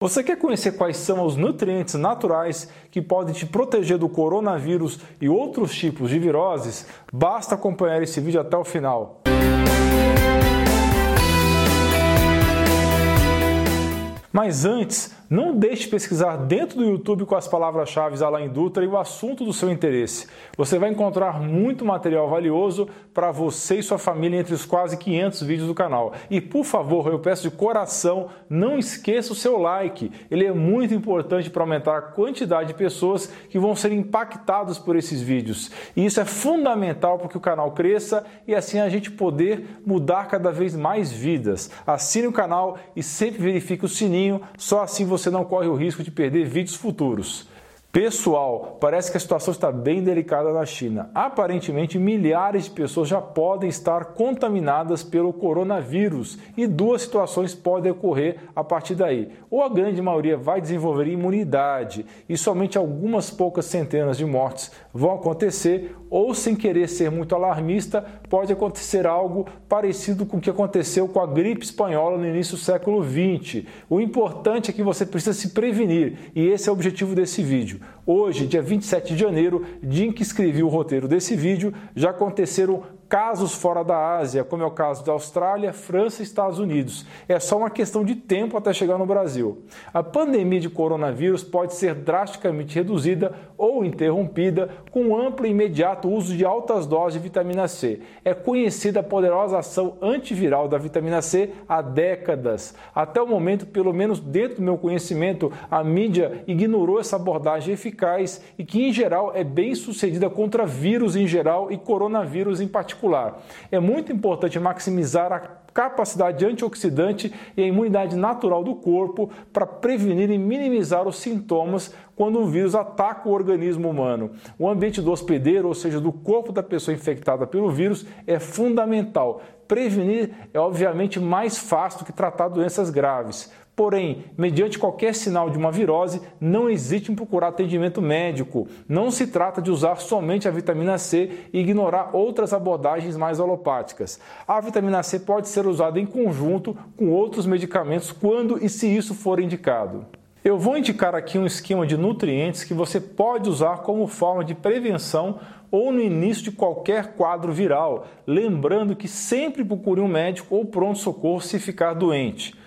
Você quer conhecer quais são os nutrientes naturais que podem te proteger do coronavírus e outros tipos de viroses? Basta acompanhar esse vídeo até o final. Mas antes, não deixe de pesquisar dentro do YouTube com as palavras-chave Alain Dutra e o assunto do seu interesse. Você vai encontrar muito material valioso para você e sua família entre os quase 500 vídeos do canal. E por favor, eu peço de coração, não esqueça o seu like. Ele é muito importante para aumentar a quantidade de pessoas que vão ser impactadas por esses vídeos. E isso é fundamental para que o canal cresça e assim a gente poder mudar cada vez mais vidas. Assine o canal e sempre verifique o sininho, só assim você você não corre o risco de perder vídeos futuros. Pessoal, parece que a situação está bem delicada na China. Aparentemente, milhares de pessoas já podem estar contaminadas pelo coronavírus e duas situações podem ocorrer a partir daí. Ou a grande maioria vai desenvolver imunidade e somente algumas poucas centenas de mortes vão acontecer, ou sem querer ser muito alarmista, pode acontecer algo parecido com o que aconteceu com a gripe espanhola no início do século XX. O importante é que você precisa se prevenir e esse é o objetivo desse vídeo. Hoje, dia 27 de janeiro, dia em que escrevi o roteiro desse vídeo, já aconteceram casos fora da Ásia, como é o caso da Austrália, França e Estados Unidos. É só uma questão de tempo até chegar no Brasil. A pandemia de coronavírus pode ser drasticamente reduzida ou interrompida com amplo e imediato uso de altas doses de vitamina C. É conhecida a poderosa ação antiviral da vitamina C há décadas. Até o momento, pelo menos dentro do meu conhecimento, a mídia ignorou essa abordagem eficaz e que, em geral, é bem sucedida contra vírus em geral e coronavírus em particular particular. É muito importante maximizar a capacidade antioxidante e a imunidade natural do corpo para prevenir e minimizar os sintomas quando um vírus ataca o organismo humano. O ambiente do hospedeiro, ou seja, do corpo da pessoa infectada pelo vírus, é fundamental. Prevenir é obviamente mais fácil do que tratar doenças graves. Porém, mediante qualquer sinal de uma virose, não hesite em procurar atendimento médico. Não se trata de usar somente a vitamina C e ignorar outras abordagens mais alopáticas. A vitamina C pode ser usada em conjunto com outros medicamentos quando e se isso for indicado. Eu vou indicar aqui um esquema de nutrientes que você pode usar como forma de prevenção ou no início de qualquer quadro viral, lembrando que sempre procure um médico ou pronto-socorro se ficar doente.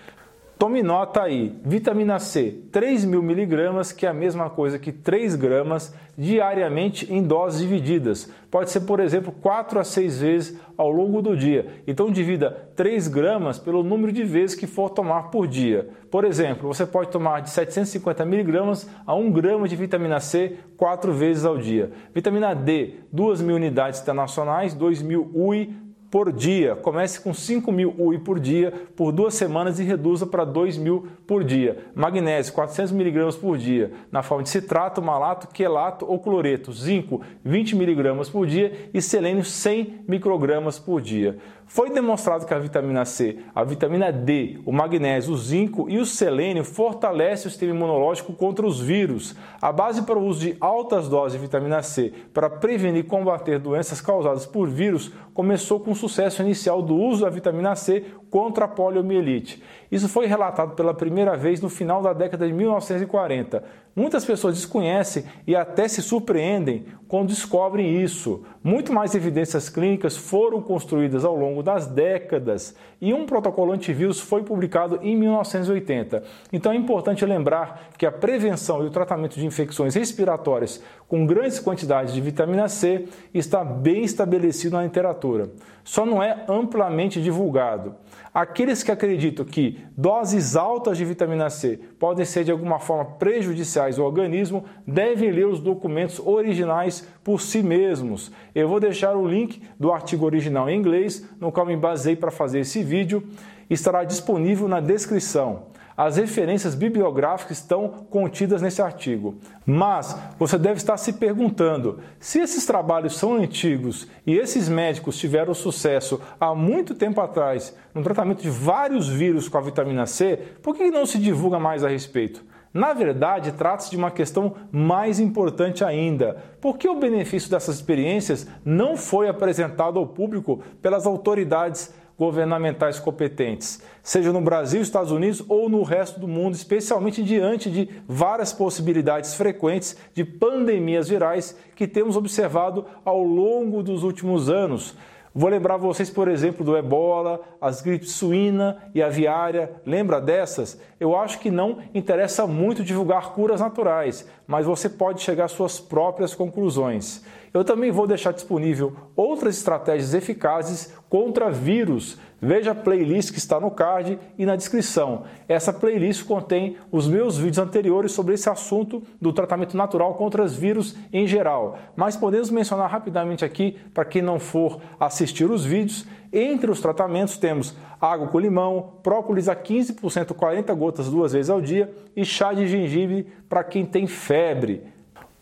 Tome nota aí, vitamina C, 3 mil miligramas, que é a mesma coisa que 3 gramas, diariamente em doses divididas. Pode ser, por exemplo, 4 a 6 vezes ao longo do dia. Então, divida 3 gramas pelo número de vezes que for tomar por dia. Por exemplo, você pode tomar de 750 miligramas a 1 grama de vitamina C 4 vezes ao dia. Vitamina D, 2 mil unidades internacionais, 2 mil UI por dia. Comece com 5 mil UI por dia por duas semanas e reduza para 2 mil por dia. Magnésio, 400 miligramas por dia, na forma de citrato, malato, quelato ou cloreto. Zinco, 20 miligramas por dia e selênio, 100 microgramas por dia. Foi demonstrado que a vitamina C, a vitamina D, o magnésio, o zinco e o selênio fortalecem o sistema imunológico contra os vírus. A base para o uso de altas doses de vitamina C para prevenir e combater doenças causadas por vírus começou com o sucesso inicial do uso da vitamina C contra a poliomielite. Isso foi relatado pela primeira vez no final da década de 1940. Muitas pessoas desconhecem e até se surpreendem quando descobrem isso. Muito mais evidências clínicas foram construídas ao longo das décadas e um protocolo antivírus foi publicado em 1980. Então é importante lembrar que a prevenção e o tratamento de infecções respiratórias com grandes quantidades de vitamina C está bem estabelecido na literatura. Só não é amplamente divulgado. Aqueles que acreditam que doses altas de vitamina C podem ser de alguma forma prejudiciais ao organismo devem ler os documentos originais por si mesmos. Eu vou deixar o link do artigo original em inglês, no qual me basei para fazer esse vídeo, estará disponível na descrição. As referências bibliográficas estão contidas nesse artigo. Mas você deve estar se perguntando: se esses trabalhos são antigos e esses médicos tiveram sucesso há muito tempo atrás no tratamento de vários vírus com a vitamina C, por que não se divulga mais a respeito? Na verdade, trata-se de uma questão mais importante ainda. Por que o benefício dessas experiências não foi apresentado ao público pelas autoridades governamentais competentes, seja no Brasil, Estados Unidos ou no resto do mundo, especialmente diante de várias possibilidades frequentes de pandemias virais que temos observado ao longo dos últimos anos. Vou lembrar vocês, por exemplo, do ebola, as gripes suína e aviária. Lembra dessas? Eu acho que não interessa muito divulgar curas naturais, mas você pode chegar às suas próprias conclusões. Eu também vou deixar disponível outras estratégias eficazes contra vírus. Veja a playlist que está no card e na descrição. Essa playlist contém os meus vídeos anteriores sobre esse assunto do tratamento natural contra os vírus em geral. Mas podemos mencionar rapidamente aqui, para quem não for assistir os vídeos, entre os tratamentos temos água com limão, própolis a 15%, 40 gotas duas vezes ao dia e chá de gengibre para quem tem febre.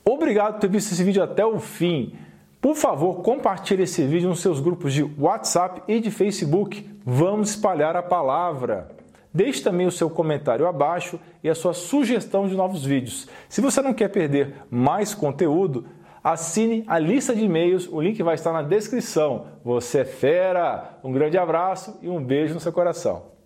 Obrigado por ter visto esse vídeo até o fim. Por favor, compartilhe esse vídeo nos seus grupos de WhatsApp e de Facebook. Vamos espalhar a palavra. Deixe também o seu comentário abaixo e a sua sugestão de novos vídeos. Se você não quer perder mais conteúdo, assine a lista de e-mails, o link vai estar na descrição. Você é fera! Um grande abraço e um beijo no seu coração.